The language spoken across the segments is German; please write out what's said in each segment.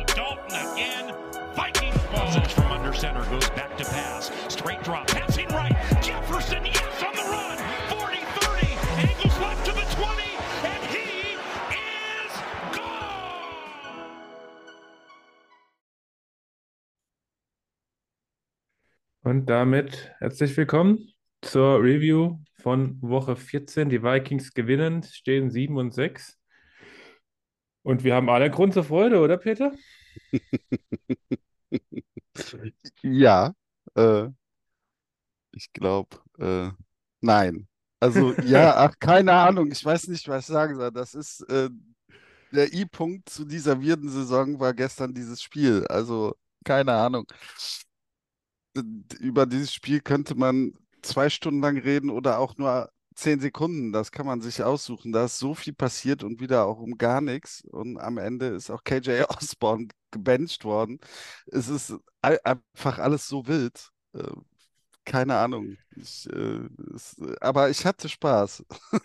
Dalton again. Vikings ball. from under center goes back to pass. Straight drop. Passing right. Jefferson, yes, on the run. 40-30. Angles left to the 20. And he is gone. Und damit herzlich willkommen zur Review von Woche 14. Die Vikings gewinnen, stehen 7 und 6. Und wir haben alle Grund zur Freude, oder Peter? Ja, äh, ich glaube, äh, nein. Also ja, ach, keine Ahnung, ich weiß nicht, was ich sagen soll. Das ist äh, der I-Punkt zu dieser wirden Saison war gestern dieses Spiel. Also keine Ahnung. Über dieses Spiel könnte man zwei Stunden lang reden oder auch nur zehn Sekunden. Das kann man sich aussuchen. Da ist so viel passiert und wieder auch um gar nichts. Und am Ende ist auch KJ Osborne gebencht worden. Es ist einfach alles so wild. Äh, keine Ahnung. Ich, äh, es, aber ich hatte Spaß.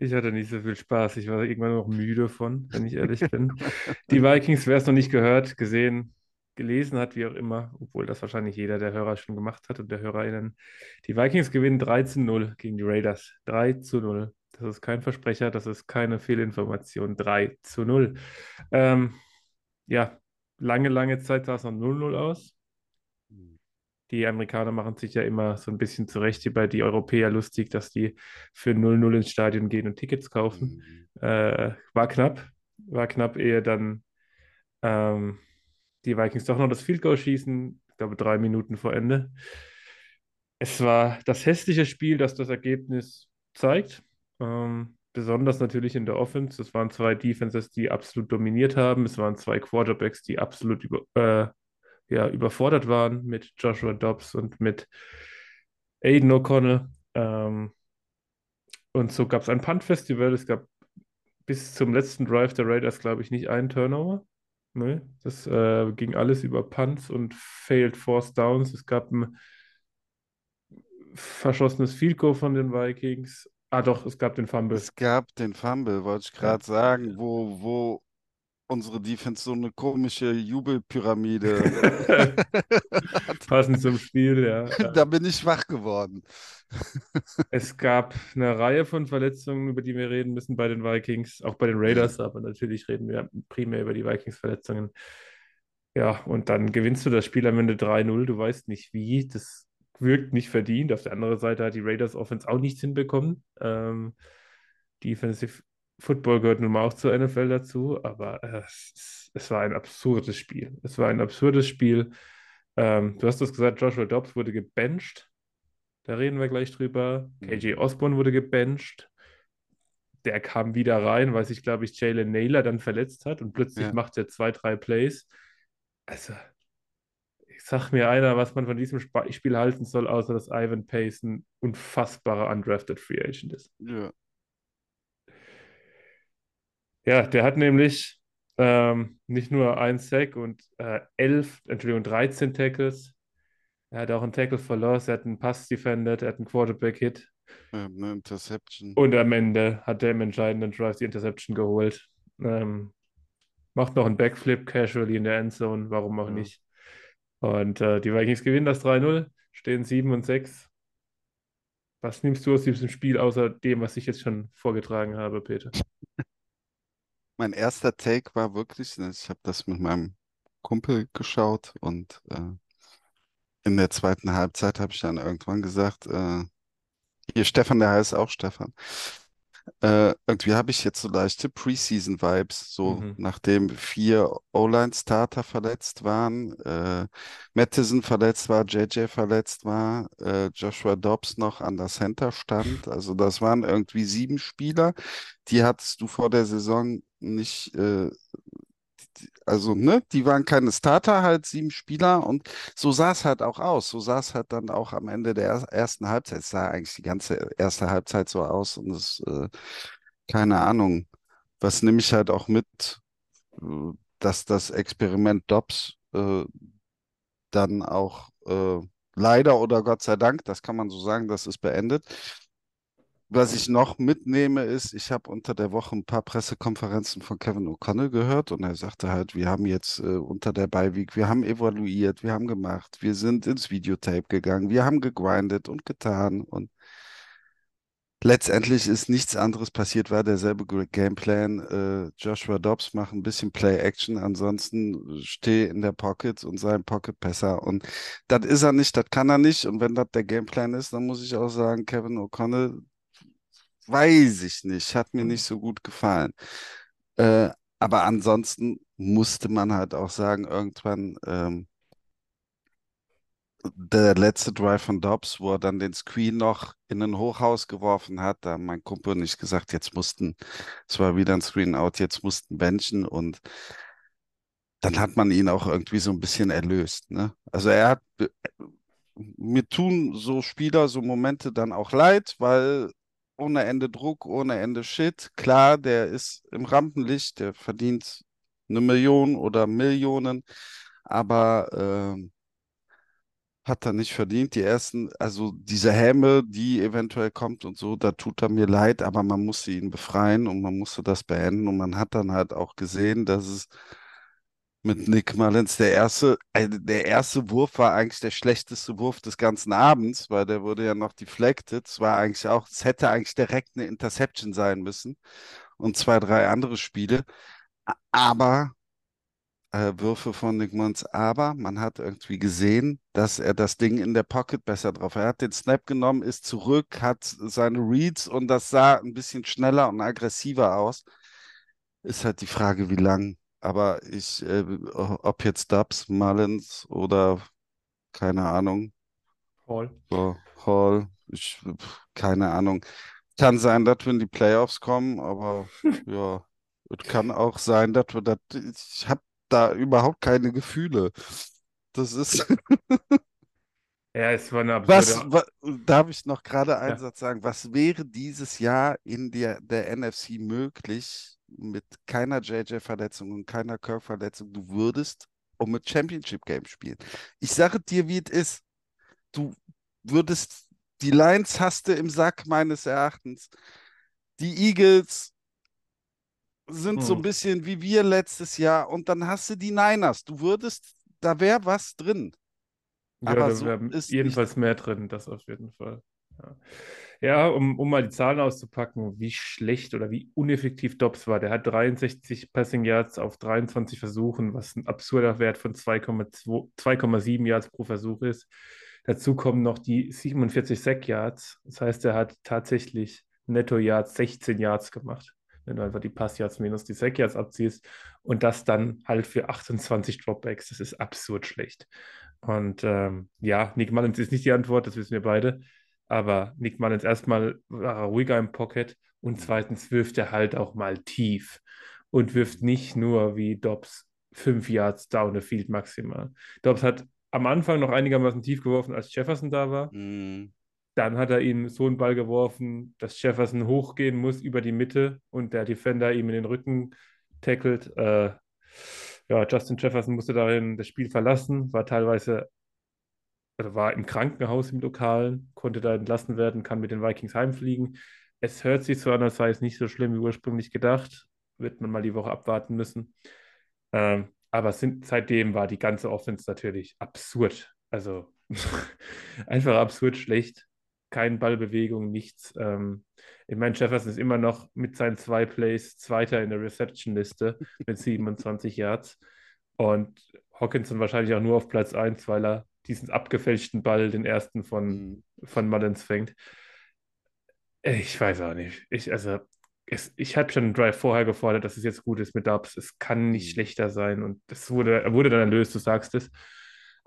Ich hatte nicht so viel Spaß. Ich war irgendwann noch müde von, wenn ich ehrlich bin. Die Vikings, wer es noch nicht gehört, gesehen, gelesen hat, wie auch immer, obwohl das wahrscheinlich jeder der Hörer schon gemacht hat und der HörerInnen. Die Vikings gewinnen 3 zu 0 gegen die Raiders. 3 zu 0. Das ist kein Versprecher, das ist keine Fehlinformation. 3 zu 0. Ähm, ja, lange, lange Zeit sah es noch 0-0 aus. Die Amerikaner machen sich ja immer so ein bisschen zurecht bei die Europäer lustig, dass die für 0-0 ins Stadion gehen und Tickets kaufen. Äh, war knapp, war knapp, ehe dann ähm, die Vikings doch noch das Field Goal schießen, ich glaube drei Minuten vor Ende. Es war das hässliche Spiel, das das Ergebnis zeigt. Ähm, besonders natürlich in der Offense. Es waren zwei Defenses, die absolut dominiert haben. Es waren zwei Quarterbacks, die absolut über, äh, ja, überfordert waren mit Joshua Dobbs und mit Aiden O'Connell. Ähm, und so gab es ein Punt-Festival. Es gab bis zum letzten Drive der Raiders, glaube ich, nicht einen Turnover. Nee, das äh, ging alles über Punts und Failed Force Downs. Es gab ein verschossenes Field Goal von den Vikings. Ah, doch, es gab den Fumble. Es gab den Fumble, wollte ich gerade sagen, wo, wo unsere Defense so eine komische Jubelpyramide. Passend zum Spiel, ja. Da bin ich wach geworden. Es gab eine Reihe von Verletzungen, über die wir reden müssen bei den Vikings, auch bei den Raiders, aber natürlich reden wir primär über die Vikings-Verletzungen. Ja, und dann gewinnst du das Spiel am Ende 3-0. Du weißt nicht wie. Das wirkt nicht verdient. Auf der anderen Seite hat die Raiders Offense auch nichts hinbekommen. Ähm, Defensive Football gehört nun mal auch zur NFL dazu, aber äh, es, es war ein absurdes Spiel. Es war ein absurdes Spiel. Ähm, du hast das gesagt, Joshua Dobbs wurde gebencht. Da reden wir gleich drüber. KJ Osborne wurde gebencht. Der kam wieder rein, weil sich, glaube ich, Jalen Naylor dann verletzt hat und plötzlich Ja. macht er zwei, drei Plays. Also, ich sag mir einer, was man von diesem Sp Spiel halten soll, außer dass Ivan Pace ein unfassbarer undrafted Free Agent ist. Ja. Ja, der hat nämlich ähm, nicht nur ein Sack und äh, elf, Entschuldigung, 13 Tackles. Er hat auch einen Tackle for Loss, er hat einen Pass defended, er hat einen Quarterback-Hit Eine Interception. und am Ende hat er im entscheidenden Drive die Interception geholt. Ähm, macht noch einen Backflip casually in der Endzone, warum auch Ja. nicht. Und äh, die Vikings gewinnen das 3-0, stehen 7 und 6. Was nimmst du aus diesem Spiel außer dem, was ich jetzt schon vorgetragen habe, Peter? Mein erster Take war wirklich, ich habe das mit meinem Kumpel geschaut und äh, in der zweiten Halbzeit habe ich dann irgendwann gesagt, äh, hier Stefan, der heißt auch Stefan. Äh, irgendwie habe ich jetzt so leichte Preseason-Vibes, so Mhm. nachdem vier O-Line-Starter verletzt waren, äh, Mattison verletzt war, JJ verletzt war, äh, Joshua Dobbs noch an der Center stand. Also das waren irgendwie sieben Spieler, die hattest du vor der Saison nicht, äh, Also, ne, die waren keine Starter, halt sieben Spieler und so sah es halt auch aus. So sah es halt dann auch am Ende der er- ersten Halbzeit. Es sah eigentlich die ganze erste Halbzeit so aus und es, äh, keine Ahnung. Was nehme ich halt auch mit, äh, dass das Experiment Dobbs äh, dann auch äh, leider oder Gott sei Dank, das kann man so sagen, das ist beendet. Was ich noch mitnehme, ist, ich habe unter der Woche ein paar Pressekonferenzen von Kevin O'Connell gehört und er sagte halt, wir haben jetzt äh, unter der Bye-Week, wir haben evaluiert, wir haben gemacht, wir sind ins Videotape gegangen, wir haben gegrindet und getan und letztendlich ist nichts anderes passiert, war derselbe Gameplan. Äh, Joshua Dobbs macht ein bisschen Play-Action, ansonsten steh in der Pocket und sei ein Pocket-Passer und das ist er nicht, das kann er nicht und wenn das der Gameplan ist, dann muss ich auch sagen, Kevin O'Connell Weiß ich nicht, hat mir nicht so gut gefallen. Äh, aber ansonsten musste man halt auch sagen, irgendwann ähm, der letzte Drive von Dobbs, wo er dann den Screen noch in ein Hochhaus geworfen hat, da haben mein Kumpel und ich gesagt, jetzt mussten, es war wieder ein Screen out, jetzt mussten benchen und dann hat man ihn auch irgendwie so ein bisschen erlöst, ne? Also er hat, mir tun so Spieler, so Momente dann auch leid, weil ohne Ende Druck, ohne Ende Shit. Klar, der ist im Rampenlicht, der verdient eine Million oder Millionen, aber ähm, hat er nicht verdient. Die ersten, also diese Häme, die eventuell kommt und so, da tut er mir leid, aber man musste ihn befreien und man musste das beenden und man hat dann halt auch gesehen, dass es mit Nick Mullins. Der erste, äh, der erste Wurf war eigentlich der schlechteste Wurf des ganzen Abends, weil der wurde ja noch deflected. Es war eigentlich auch, es hätte eigentlich direkt eine Interception sein müssen und zwei, drei andere Spiele. Aber äh, Würfe von Nick Mullins, aber man hat irgendwie gesehen, dass er das Ding in der Pocket besser drauf hat. Er hat den Snap genommen, ist zurück, hat seine Reads und das sah ein bisschen schneller und aggressiver aus. Ist halt die Frage, wie lang. Aber ich, äh, ob jetzt Dubs, Mullins oder keine Ahnung, Hall. so, Hall, ich, keine Ahnung. Kann sein, dass wir in die Playoffs kommen, aber ja, es kann auch sein, dass wir das, ich habe da überhaupt keine Gefühle. Das ist, Ja, es war eine was, absurde. wa, darf ich noch gerade einen Ja. Satz sagen? Was wäre dieses Jahr in der, der NFC möglich mit keiner JJ-Verletzung und keiner Kirk-Verletzung? Du würdest um ein Championship-Game spielen. Ich sage dir, wie es ist. Du würdest, die Lions hast du im Sack meines Erachtens. Die Eagles sind so ein Hm. bisschen wie wir letztes Jahr und dann hast du die Niners. Du würdest, da wäre was drin. Ja, Aber da so wäre ist jedenfalls mehr drin, das auf jeden Fall. Ja, ja um, um mal die Zahlen auszupacken, wie schlecht oder wie uneffektiv Dobbs war. Der hat 63 Passing Yards auf 23 Versuchen, was ein absurder Wert von 2,2 2,7 Yards pro Versuch ist. Dazu kommen noch die 47 Sack Yards. Das heißt, er hat tatsächlich Netto Yards 16 Yards gemacht, wenn du einfach die Pass Yards minus die Sack Yards abziehst. Und das dann halt für 28 Dropbacks. Das ist absurd schlecht. Und ähm, ja, Nick Mullins ist nicht die Antwort, das wissen wir beide. Aber Nick Mullins erstmal war er ruhiger im Pocket und zweitens wirft er halt auch mal tief und wirft nicht nur wie Dobbs fünf Yards down the field maximal. Dobbs hat am Anfang noch einigermaßen tief geworfen, als Jefferson da war. Mm, Dann hat er ihm so einen Ball geworfen, dass Jefferson hochgehen muss über die Mitte und der Defender ihm in den Rücken tackelt. Äh, ja, Justin Jefferson musste darin das Spiel verlassen, war teilweise, also war im Krankenhaus im Lokalen, konnte da entlassen werden, kann mit den Vikings heimfliegen. Es hört sich so an, als sei es nicht so schlimm wie ursprünglich gedacht. Wird man mal die Woche abwarten müssen. Ähm, aber sind, seitdem war die ganze Offense natürlich absurd. Also einfach absurd schlecht. Keine Ballbewegung, nichts. Ähm, ich meine, Jefferson ist immer noch mit seinen zwei Plays Zweiter in der Reception-Liste mit 27 Yards. Und Hawkinson wahrscheinlich auch nur auf Platz 1, weil er diesen abgefälschten Ball, den ersten von, mm. von Mullins fängt. Ich weiß auch nicht. Ich, also, es, ich habe schon einen Drive vorher gefordert, dass es jetzt gut ist mit Dubs. Es kann nicht Mhm. schlechter sein. Und das wurde, er wurde dann erlöst, du sagst es.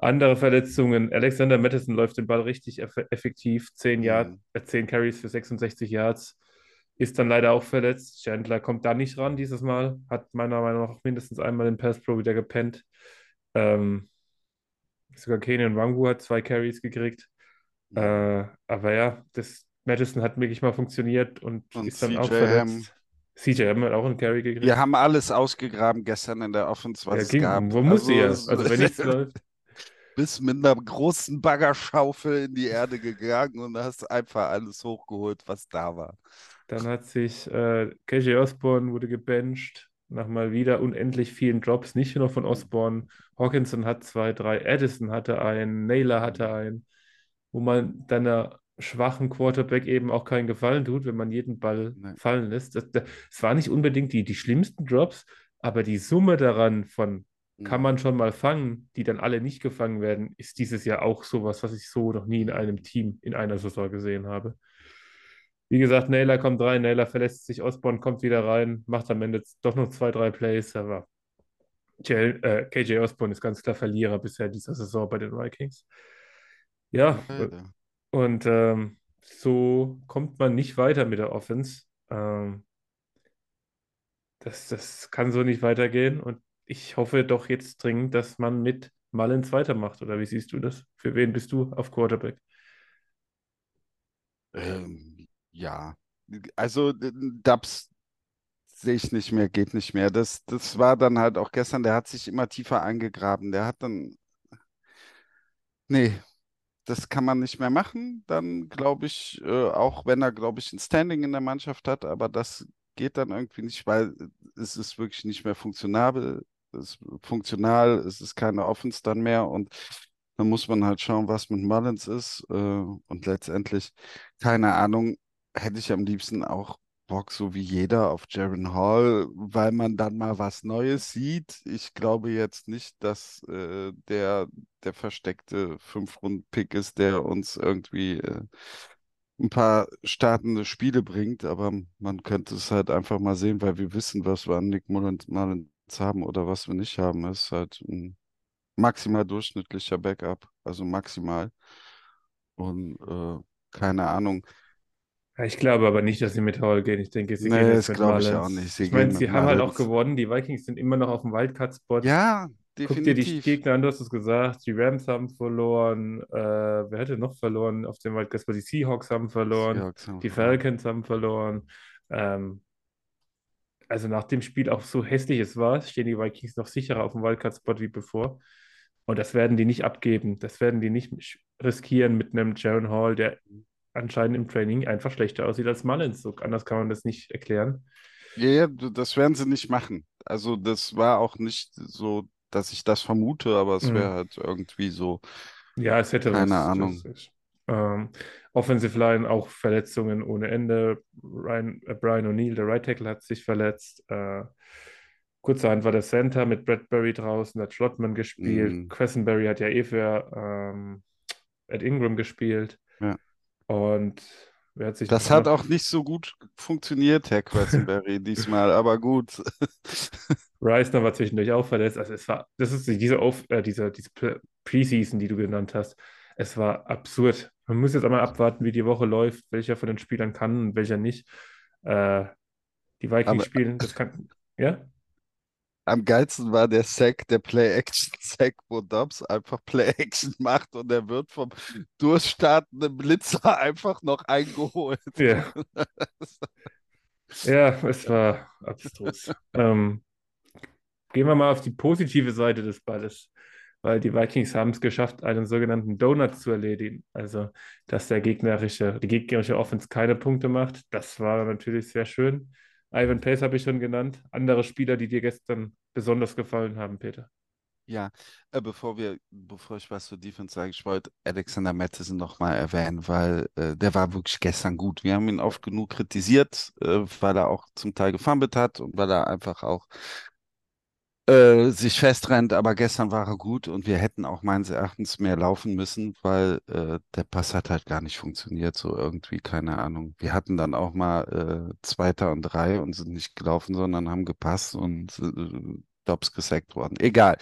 Andere Verletzungen. Alexander Madison läuft den Ball richtig eff effektiv. 10 Yard, Mhm. äh, 10 Carries für 66 Yards. ist dann leider auch verletzt. Chandler kommt da nicht ran dieses Mal, hat meiner Meinung nach mindestens einmal den Pass Pro wieder gepennt. Ähm, sogar Kenan Wangu hat zwei Carries gekriegt. Äh, aber ja, das Madison hat wirklich mal funktioniert und, Und ist dann auch CJ Ham. verletzt. CJ Ham hat auch einen Carry gekriegt. Wir haben alles ausgegraben gestern in der Offense, was Ja, es ging, gab. wo musste ja? es- Also wenn nichts läuft. Bist mit einer großen Baggerschaufel in die Erde gegangen und hast einfach alles hochgeholt, was da war. Dann hat sich äh, KJ Osborne wurde gebencht, nach mal wieder unendlich vielen Drops, nicht nur von Osborne. Hawkinson hat zwei, drei, Addison hatte einen, Naylor hatte einen, wo man deiner schwachen Quarterback eben auch keinen Gefallen tut, wenn man jeden Ball Nee. fallen lässt. Es war nicht unbedingt die, die schlimmsten Drops, aber die Summe daran von kann man schon mal fangen, die dann alle nicht gefangen werden, ist dieses Jahr auch sowas, was ich so noch nie in einem Team in einer Saison gesehen habe. Wie gesagt, Naylor kommt rein, Naylor verlässt sich, Osborne kommt wieder rein, macht am Ende doch noch zwei, drei Plays, aber JL, äh, KJ Osborne ist ganz klar Verlierer bisher dieser Saison bei den Vikings. Ja, Leider. und ähm, so kommt man nicht weiter mit der Offense. Ähm, das, das kann so nicht weitergehen und ich hoffe doch jetzt dringend, dass man mit Mullins weitermacht. Oder wie siehst du das? Für wen bist du auf Quarterback? Ähm, ja, also äh, Dubs sehe ich nicht mehr, geht nicht mehr. Das, das war dann halt auch gestern, der hat sich immer tiefer eingegraben. Der hat dann, nee, das kann man nicht mehr machen. Dann glaube ich, äh, auch wenn er, glaube ich, ein Standing in der Mannschaft hat, aber das geht dann irgendwie nicht, weil es ist wirklich nicht mehr funktionabel. Ist funktional, es ist keine Offense dann mehr und dann muss man halt schauen, was mit Mullins ist. Äh, und letztendlich, keine Ahnung, hätte ich am liebsten auch Bock, so wie jeder, auf Jaron Hall, weil man dann mal was Neues sieht. Ich glaube jetzt nicht, dass äh, der, der versteckte Fünf-Runden-Pick ist, der uns irgendwie äh, ein paar startende Spiele bringt, aber man könnte es halt einfach mal sehen, weil wir wissen, was wir an Nick Mullins, Mullins haben oder was wir nicht haben. Ist halt ein maximal durchschnittlicher Backup, also maximal. Und äh, keine Ahnung. Ich glaube aber nicht, dass sie mit Hall gehen. Ich denke, sie Nee, gehen jetzt das glaube ich auch nicht. Sie Ich meine, sie haben halt auch gewonnen. Die Vikings sind immer noch auf dem Wildcard-Spot. Ja, Guck dir die definitiv. Gegner an, du hast es gesagt. Die Rams haben verloren. Äh, wer hätte noch verloren auf dem Wildcard-Spot? Die Seahawks haben verloren. Seahawks haben Die. Falcons haben verloren. Ähm, also nach dem Spiel, auch so hässlich es war, stehen die Vikings noch sicherer auf dem Wildcard-Spot wie bevor. Und das werden die nicht abgeben. Das werden die nicht riskieren mit einem Jaron Hall, der anscheinend im Training einfach schlechter aussieht als Mullins. So anders kann man das nicht erklären. Ja, ja, das werden sie nicht machen. Also das war auch nicht so, dass ich das vermute, aber es Mhm. wäre halt irgendwie so, Ja, es hätte keine was. Ahnung. Das ähm, Offensive Line auch Verletzungen ohne Ende. Ryan, äh, Brian O'Neill, der Right Tackle, hat sich verletzt. Äh, kurzerhand war der Center mit Bradbury draußen, hat Schlottmann gespielt. Mhm. Quessenberry hat ja eh für ähm, Ed Ingram gespielt. Ja. Und wer hat sich Das hat auch nicht so gut funktioniert, Herr Quessenberry, diesmal, aber gut. Reisner war zwischendurch auch verletzt. Also es war, das ist diese, Auf, äh, diese, diese Pre- Preseason, die du genannt hast. Es war absurd. Man muss jetzt einmal abwarten, wie die Woche läuft, welcher von den Spielern kann und welcher nicht. Äh, die Vikings Aber- spielen, das kann, ja? Am geilsten war der Sack, der Play-Action-Sack, wo Dobbs einfach Play-Action macht und er wird vom durchstartenden Blitzer einfach noch eingeholt. Ja. Ja, es war abstrus. Ähm, gehen wir mal auf die positive Seite des Balles, weil die Vikings haben es geschafft, einen sogenannten Donut zu erledigen. Also, dass der gegnerische, die gegnerische Offense keine Punkte macht. Das war natürlich sehr schön. Ivan Pace habe ich schon genannt. Andere Spieler, die dir gestern besonders gefallen haben, Peter. Ja, äh, bevor wir, bevor ich was zur Defense sage, ich wollte Alexander Mattison nochmal erwähnen, weil äh, der war wirklich gestern gut. Wir haben ihn oft genug kritisiert, äh, weil er auch zum Teil gefummelt hat und weil er einfach auch äh, sich festrennt, aber gestern war er gut und wir hätten auch meines Erachtens mehr laufen müssen, weil äh, der Pass hat halt gar nicht funktioniert, so irgendwie, keine Ahnung. Wir hatten dann auch mal äh, Zweiter und Drei und sind nicht gelaufen, sondern haben gepasst und äh, Dobbs gesackt worden. Egal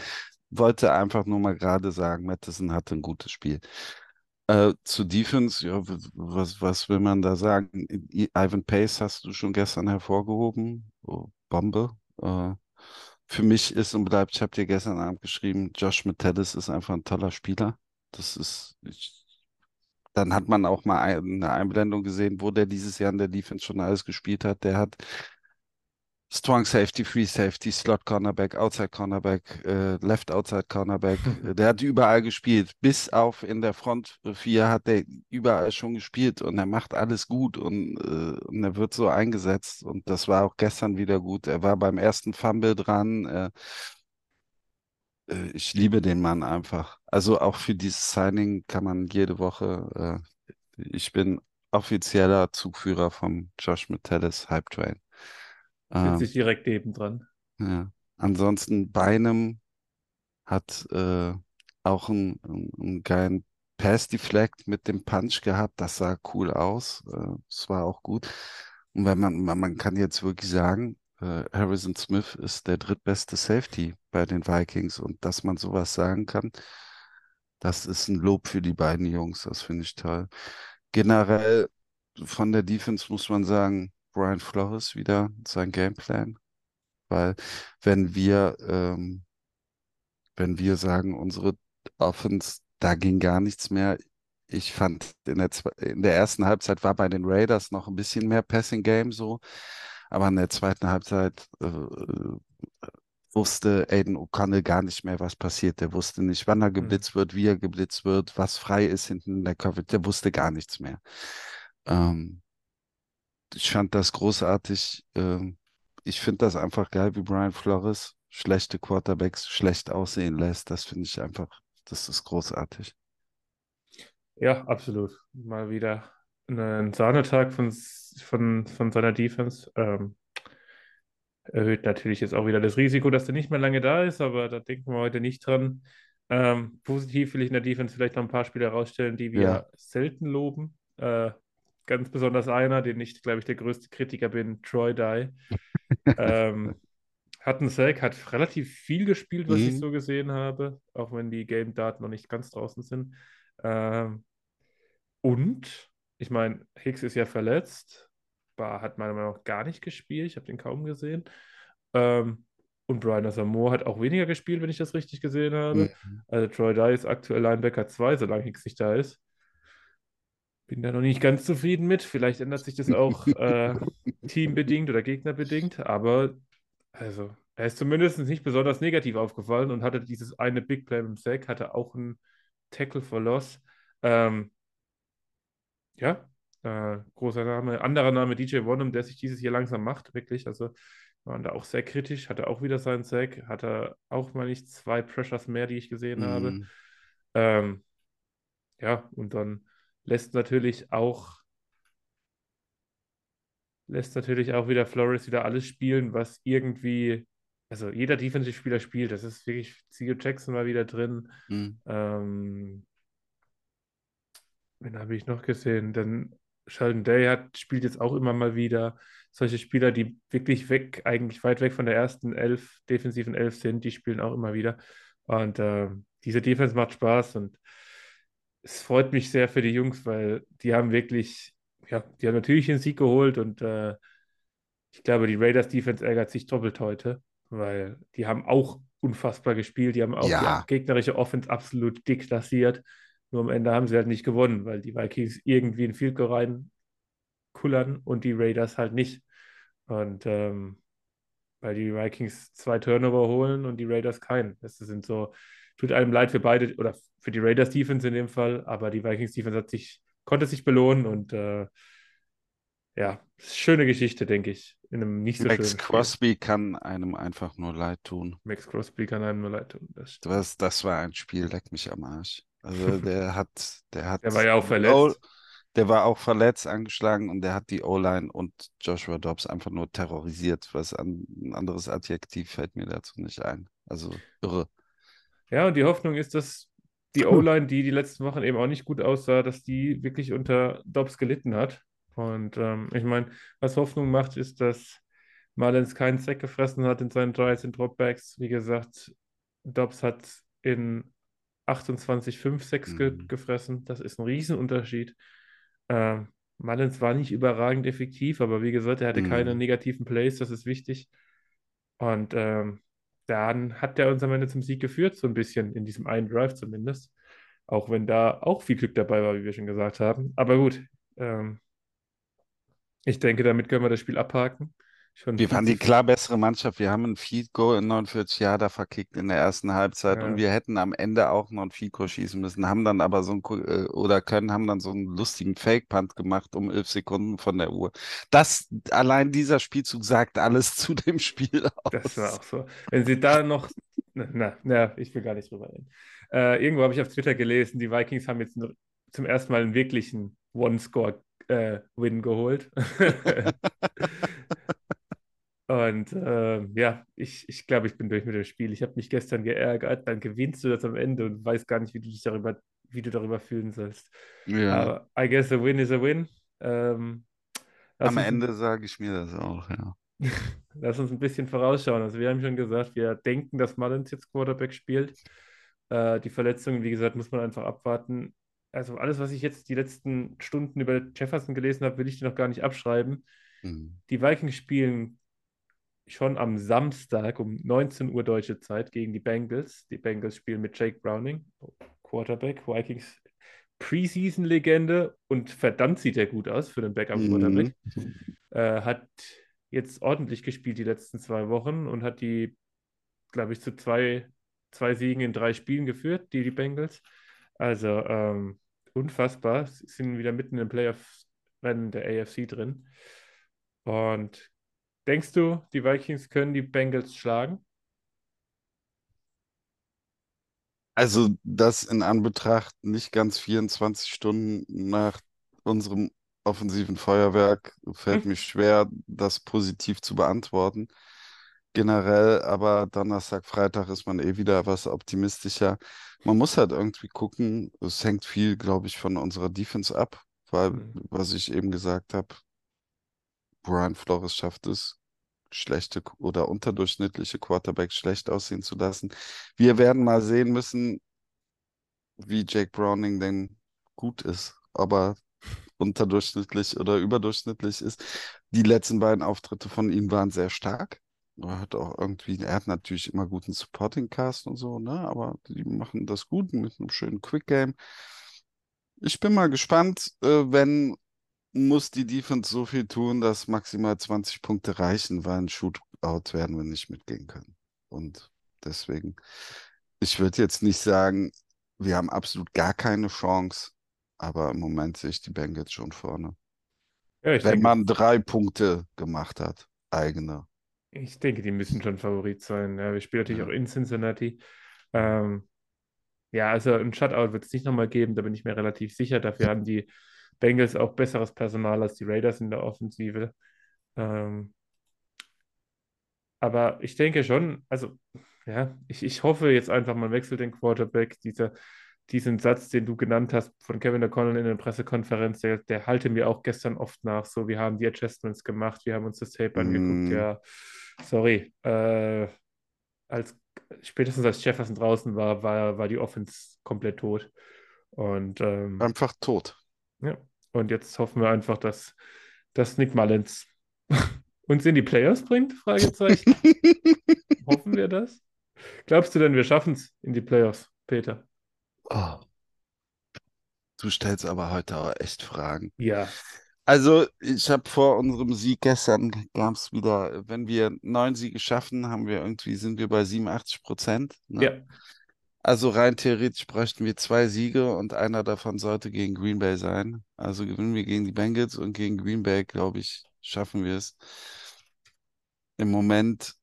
wollte einfach nur mal gerade sagen, Mattison hatte ein gutes Spiel. Äh, zu Defense, ja, was, was will man da sagen? Ivan Pace hast du schon gestern hervorgehoben. Oh, Bombe. Äh, für mich ist und bleibt, ich habe dir gestern Abend geschrieben, Josh Metellus ist einfach ein toller Spieler. Das ist, ich, dann hat man auch mal ein, eine Einblendung gesehen, wo der dieses Jahr in der Defense schon alles gespielt hat. Der hat Strong Safety, Free Safety, Slot Cornerback, Outside Cornerback, äh, Left Outside Cornerback. Äh, Der hat überall gespielt. Bis auf in der Front 4 hat er überall schon gespielt und er macht alles gut und, äh, und er wird so eingesetzt. Und das war auch gestern wieder gut. Er war beim ersten Fumble dran. Äh, äh, ich liebe den Mann einfach. Also auch für dieses Signing kann man jede Woche, äh, ich bin offizieller Zugführer vom Josh Metellus Hype Train. Sitze Ähm, ich direkt nebendran. ja. Ansonsten Beinem hat äh, auch einen, einen, geilen Pass Deflect mit dem Punch gehabt. Das sah cool aus. Äh, das war auch gut. Und wenn man, man, man kann jetzt wirklich sagen, äh, Harrison Smith ist der drittbeste Safety bei den Vikings und dass man sowas sagen kann, das ist ein Lob für die beiden Jungs. Das finde ich toll. Generell von der Defense muss man sagen, Brian Flores wieder sein Gameplan. Weil wenn wir, ähm, wenn wir sagen, unsere Offense, da ging gar nichts mehr. Ich fand, in der, in der ersten Halbzeit war bei den Raiders noch ein bisschen mehr Passing Game so, aber in der zweiten Halbzeit äh, wusste Aiden O'Connell gar nicht mehr, was passiert. Der wusste nicht, wann er geblitzt wird, wie er geblitzt wird, was frei ist hinten in der Coverage. Der wusste gar nichts mehr. Ähm, ich fand das großartig. Ähm, ich finde das einfach geil, wie Brian Flores schlechte Quarterbacks schlecht aussehen lässt. Das finde ich einfach, das ist großartig. Ja, absolut. Mal wieder ein Sahnetag von, von, von seiner Defense. Ähm, erhöht natürlich jetzt auch wieder das Risiko, dass er nicht mehr lange da ist, aber da denken wir heute nicht dran. Ähm, positiv will ich in der Defense vielleicht noch ein paar Spieler herausstellen, die wir Ja. selten loben. Äh, ganz besonders einer, den ich, glaube ich, der größte Kritiker bin, Troy Dye. ähm, hat einen Sack, hat relativ viel gespielt, was ich Mhm. so gesehen habe, auch wenn die Game-Daten noch nicht ganz draußen sind. Ähm, und, ich meine, Hicks ist ja verletzt. Barr hat meiner Meinung nach gar nicht gespielt. Ich habe den kaum gesehen. Ähm, und Brian Asamoah hat auch weniger gespielt, wenn ich das richtig gesehen habe. Mhm. Also Troy Dye ist aktuell Linebacker 2, solange Hicks nicht da ist. Bin da noch nicht ganz zufrieden mit. Vielleicht ändert sich das auch äh, teambedingt oder gegnerbedingt. Aber also, er ist zumindest nicht besonders negativ aufgefallen und hatte dieses eine Big Play im Sack, hatte auch einen Tackle for Loss. Ähm, ja, äh, großer Name. Anderer Name, DJ Wonnum, der sich dieses Jahr langsam macht, wirklich. Also waren da auch sehr kritisch, hatte auch wieder seinen Sack, hatte auch mal nicht zwei Pressures mehr, die ich gesehen habe. Mhm. Ähm, ja, und dann lässt natürlich auch lässt natürlich auch wieder Flores wieder alles spielen, was irgendwie, also jeder Defensive-Spieler spielt. Das ist wirklich, Theo Jackson war wieder drin. Mhm. Ähm, wen habe ich noch gesehen? Dann Sheldon Day hat, spielt jetzt auch immer mal wieder. Solche Spieler, die wirklich weg, eigentlich weit weg von der ersten Elf, defensiven Elf sind, die spielen auch immer wieder. Und äh, diese Defense macht Spaß und es freut mich sehr für die Jungs, weil die haben wirklich, ja, die haben natürlich den Sieg geholt und äh, ich glaube, die Raiders Defense ärgert sich doppelt heute, weil die haben auch unfassbar gespielt, die haben auch Ja. die gegnerische Offense absolut deklassiert. Nur am Ende haben sie halt nicht gewonnen, weil die Vikings irgendwie in Field Goal reinkullern und die Raiders halt nicht. Und ähm, weil die Vikings zwei Turnover holen und die Raiders keinen. Das sind so, tut einem leid für beide oder für die Raiders Defense in dem Fall, aber die Vikings Defense hat sich, konnte sich belohnen und äh, ja, schöne Geschichte, denke ich, in einem nicht so Max schönen Spiel. Crosby kann einem einfach nur leid tun. Max Crosby kann einem nur leid tun. Das. Das, das war ein Spiel, leck mich am Arsch. Also der hat, der hat Der war ja auch verletzt. Der war auch verletzt, angeschlagen und der hat die O-Line und Joshua Dobbs einfach nur terrorisiert. Was an, ein anderes Adjektiv fällt mir dazu nicht ein. Also irre. Ja, und die Hoffnung ist, dass die O-Line, die die letzten Wochen eben auch nicht gut aussah, dass die wirklich unter Dobbs gelitten hat. Und ähm, ich meine, was Hoffnung macht, ist, dass Marlins keinen Sack gefressen hat in seinen 13 Dropbacks. Wie gesagt, Dobbs hat in 28, 5, 6 ge Mhm. gefressen. Das ist ein Riesenunterschied. Ähm, Mullins war nicht überragend effektiv, aber wie gesagt, er hatte keine Mhm. negativen Plays, das ist wichtig. Und ähm, dann hat er uns am Ende zum Sieg geführt, so ein bisschen, in diesem einen Drive zumindest. Auch wenn da auch viel Glück dabei war, wie wir schon gesagt haben. Aber gut, ähm, ich denke, damit können wir das Spiel abhaken. Wir waren die klar bessere Mannschaft. Wir haben ein Field Goal in 49 Jahre verkickt in der ersten Halbzeit und Ja. wir hätten am Ende auch noch ein Field Goal schießen müssen, haben dann aber so ein, äh, oder können, haben dann so einen lustigen Fake-Punt gemacht um 11 Sekunden von der Uhr. Das, allein dieser Spielzug sagt alles zu dem Spiel Das war aus. auch so. Wenn sie da noch. Na, na, ich will gar nicht drüber reden. Äh, irgendwo habe ich auf Twitter gelesen, die Vikings haben jetzt zum ersten Mal einen wirklichen One-Score-Win geholt. Und äh, ja, ich, ich glaube, ich bin durch mit dem Spiel. Ich habe mich gestern geärgert, dann gewinnst du das am Ende und weißt gar nicht, wie du dich darüber, wie du darüber fühlen sollst. Ja, Aber I guess a win is a win. Ähm, am Ende sage ich mir das auch, ja. Lass uns ein bisschen vorausschauen. Also wir haben schon gesagt, wir denken, dass Mullins jetzt Quarterback spielt. Äh, die Verletzungen, wie gesagt, muss man einfach abwarten. Also alles, was ich jetzt die letzten Stunden über Jefferson gelesen habe, will ich dir noch gar nicht abschreiben. Mhm. Die Vikings spielen schon am Samstag um 19 Uhr deutsche Zeit gegen die Bengals. Die Bengals spielen mit Jake Browning, Quarterback, Vikings Preseason-Legende und verdammt sieht er gut aus für den Backup-Quarterback. Mhm. Äh, hat jetzt ordentlich gespielt die letzten zwei Wochen und hat die, glaube ich, zu zwei, zwei Siegen in drei Spielen geführt, die, die Bengals. Also ähm, unfassbar. Sie sind wieder mitten im Playoff-Rennen der AFC drin. Und denkst du, die Vikings können die Bengals schlagen? Also das in Anbetracht nicht ganz 24 Stunden nach unserem offensiven Feuerwerk fällt Hm. mir schwer, das positiv zu beantworten. Generell, aber Donnerstag, Freitag ist man eh wieder was optimistischer. Man muss halt irgendwie gucken, es hängt viel, glaube ich, von unserer Defense ab, weil, Hm. was ich eben gesagt habe, Brian Flores schafft es, schlechte oder unterdurchschnittliche Quarterbacks schlecht aussehen zu lassen. Wir werden mal sehen müssen, wie Jake Browning denn gut ist, aber unterdurchschnittlich oder überdurchschnittlich ist. Die letzten beiden Auftritte von ihm waren sehr stark. Er hat auch irgendwie, er hat natürlich immer guten Supporting Cast und so, ne? Aber die machen das gut mit einem schönen Quick Game. Ich bin mal gespannt, äh, wenn muss die Defense so viel tun, dass maximal 20 Punkte reichen, weil ein Shootout werden wir nicht mitgehen können. Und deswegen, ich würde jetzt nicht sagen, wir haben absolut gar keine Chance, aber im Moment sehe ich die Bengals schon vorne. Ja, Wenn denke, man drei Punkte gemacht hat, eigene. ich denke, die müssen schon Favorit sein. Ja, wir spielen natürlich Ja. auch in Cincinnati. Ähm, ja, also ein Shutout wird es nicht nochmal geben, da bin ich mir relativ sicher. Dafür haben die Bengals auch besseres Personal als die Raiders in der Offensive. Ähm, aber ich denke schon, also ja, ich, ich hoffe jetzt einfach, man wechselt den Quarterback. Dieser, diesen Satz, den du genannt hast von Kevin O'Connell in der Pressekonferenz, der, der halte mir auch gestern oft nach. So, wir haben die Adjustments gemacht, wir haben uns das Tape angeguckt. Mm. Ja, sorry. Äh, als, spätestens als Jefferson draußen war, war, war die Offense komplett tot. Und ähm, Einfach tot. ja, und jetzt hoffen wir einfach, dass, dass Nick Mullins uns in die Playoffs bringt? Fragezeichen. Hoffen wir das? Glaubst du denn, wir schaffen es in die Playoffs, Peter? Oh. Du stellst aber heute auch echt Fragen. Ja. Also, ich habe vor unserem Sieg gestern gab es wieder, wenn wir neun Siege schaffen, haben wir irgendwie, sind wir bei 87 Prozent. Ne? Ja. Also rein theoretisch bräuchten wir zwei Siege und einer davon sollte gegen Green Bay sein. Also gewinnen wir gegen die Bengals und gegen Green Bay, glaube ich, schaffen wir es. Im Moment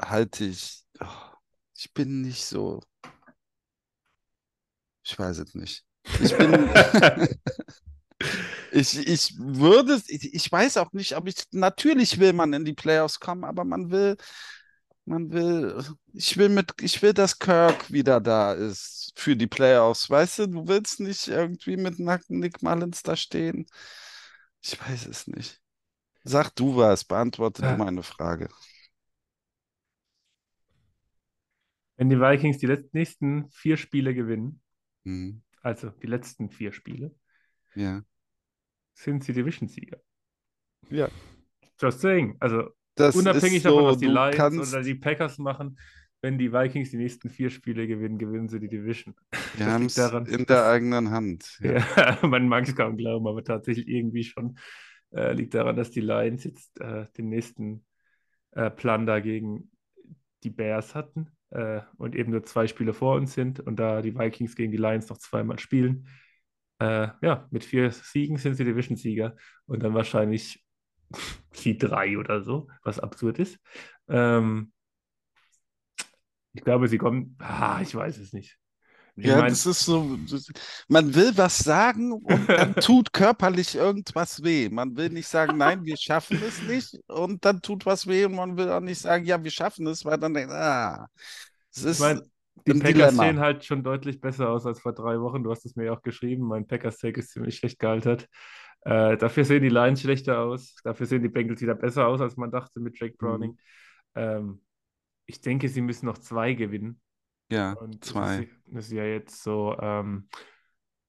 halte ich, oh, ich bin nicht so, ich weiß es nicht. Ich bin, ich, ich würde, ich, ich weiß auch nicht, ob ich, natürlich will man in die Playoffs kommen, aber man will, man will, ich will mit, ich will, dass Kirk wieder da ist für die Playoffs. Weißt du, du willst nicht irgendwie mit nackten Nick Mullins da stehen. Ich weiß es nicht. Sag du was, beantworte du Ah. meine Frage. Wenn die Vikings die letzten, nächsten vier Spiele gewinnen, Mhm. also die letzten vier Spiele, Ja. sind sie Division-Sieger. Ja. Just saying. Also Das unabhängig davon, so, was die Lions kannst, oder die Packers machen, wenn die Vikings die nächsten vier Spiele gewinnen, gewinnen sie die Division. wir haben es daran, in der eigenen Hand. Ja. Ja, man mag es kaum glauben, aber tatsächlich irgendwie schon. Äh, liegt daran, dass die Lions jetzt äh, den nächsten äh, Plan da gegen die Bears hatten äh, und eben nur zwei Spiele vor uns sind und da die Vikings gegen die Lions noch zweimal spielen. Äh, ja, mit vier Siegen sind sie Division-Sieger und dann wahrscheinlich sie drei oder so, was absurd ist. Ähm, ich glaube, sie kommen. Ah, ich weiß es nicht. Ich Ja, mein- das ist so, man will was sagen und dann tut körperlich irgendwas weh. Man will nicht sagen, nein, wir schaffen es nicht und dann tut was weh und man will auch nicht sagen, ja, wir schaffen es, weil dann denkt, ah, es Ich ist meine, die ein Packers Dilemma. sehen halt schon deutlich besser aus als vor drei Wochen. Du hast es mir ja auch geschrieben. Mein Packers-Take ist ziemlich schlecht gealtert. Äh, dafür sehen die Lions schlechter aus. Dafür sehen die Bengals wieder besser aus, als man dachte mit Jake Browning. Mhm. Ähm, ich denke, sie müssen noch zwei gewinnen. ja, Und das zwei. das ist ja jetzt so ähm,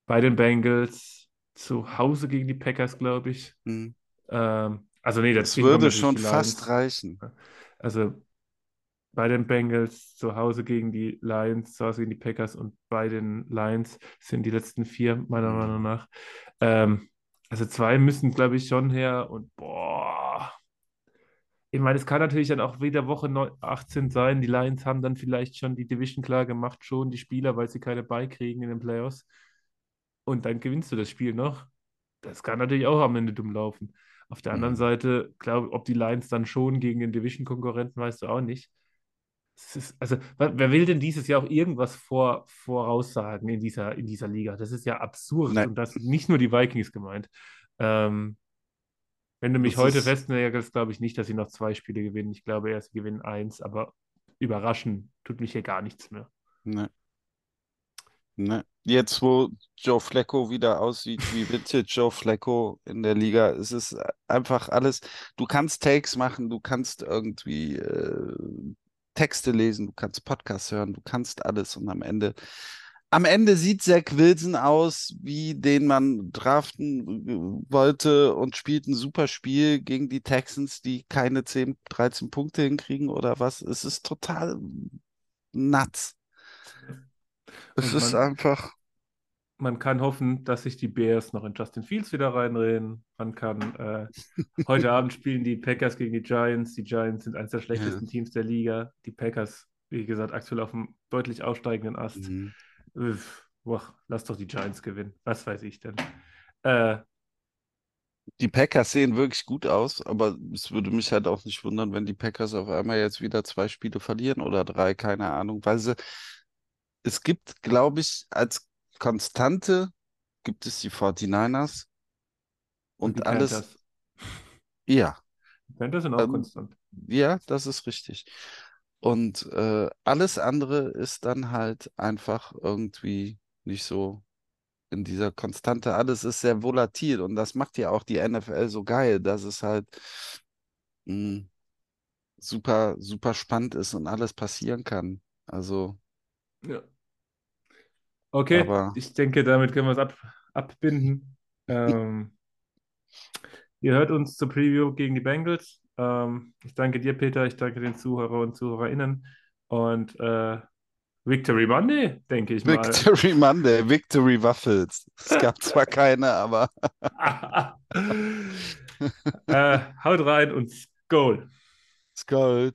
bei den Bengals zu Hause gegen die Packers, glaube ich. Hm. Ähm, also nee, Das kommen würde schon fast reichen. Also bei den Bengals zu Hause gegen die Lions, zu Hause gegen die Packers und bei den Lions sind die letzten vier, meiner Mhm. Meinung nach. Ähm, also zwei müssen, glaube ich, schon her und boah. Ich meine, es kann natürlich dann auch wieder Woche 9 18 sein. Die Lions haben dann vielleicht schon die Division klar gemacht, schon die Spieler, weil sie keine beikriegen in den Playoffs. Und dann gewinnst du das Spiel noch. Das kann natürlich auch am Ende dumm laufen. Auf der anderen Mhm. Seite, glaube ob die Lions dann schon gegen den Division-Konkurrenten, weißt du auch nicht. Ist, also, wer, will denn dieses Jahr auch irgendwas vor, voraussagen in dieser, in dieser Liga? Das ist ja absurd. Nein. Und das sind nicht nur die Vikings gemeint. Ähm, wenn du mich Das heute festnagelst, glaube ich nicht, dass sie noch zwei Spiele gewinnen. Ich glaube eher, sie gewinnen eins, aber überraschen tut mich hier gar nichts mehr. Ne. Ne. Jetzt, wo Joe Flacco wieder aussieht wie Vintage Joe Flacco in der Liga, es ist einfach alles, du kannst Takes machen, du kannst irgendwie äh, Texte lesen, du kannst Podcasts hören, du kannst alles und am Ende, am Ende sieht Zach Wilson aus, wie den man draften äh, wollte und spielt ein super Spiel gegen die Texans, die keine 10, 13 Punkte hinkriegen oder was. Es ist total nuts. Es Und ist einfach, Man kann hoffen, dass sich die Bears noch in Justin Fields wieder reinreden. Man kann, äh, heute Abend spielen die Packers gegen die Giants. Die Giants sind eines der schlechtesten Teams der Liga. Die Packers, wie gesagt, aktuell auf einem deutlich aufsteigenden Ast. Mhm. Uff, boah, lass doch die Giants gewinnen. Was weiß ich denn? Äh, Die Packers sehen wirklich gut aus, aber es würde mich halt auch nicht wundern, wenn die Packers auf einmal jetzt wieder zwei Spiele verlieren oder drei, keine Ahnung, weil sie, es gibt, glaube ich, als Konstante gibt es die 49ers und die alles, Panthers. ja, Die Panthers sind auch Ähm, konstant. ja, das ist richtig. Und äh, alles andere ist dann halt einfach irgendwie nicht so in dieser Konstante. Alles ist sehr volatil und das macht ja auch die NFL so geil, dass es halt mh, super, super spannend ist und alles passieren kann. Also, Ja. Okay, Aber- ich denke, damit können wir es ab, abbinden. Ähm, ihr hört uns zur Preview gegen die Bengals. Ähm, ich danke dir, Peter. Ich danke den Zuhörer und ZuhörerInnen. Und äh, Victory Monday, denke ich mal. Victory Monday, Victory Waffles. Es gab zwar keine, aber äh, haut rein und Skol. Skull.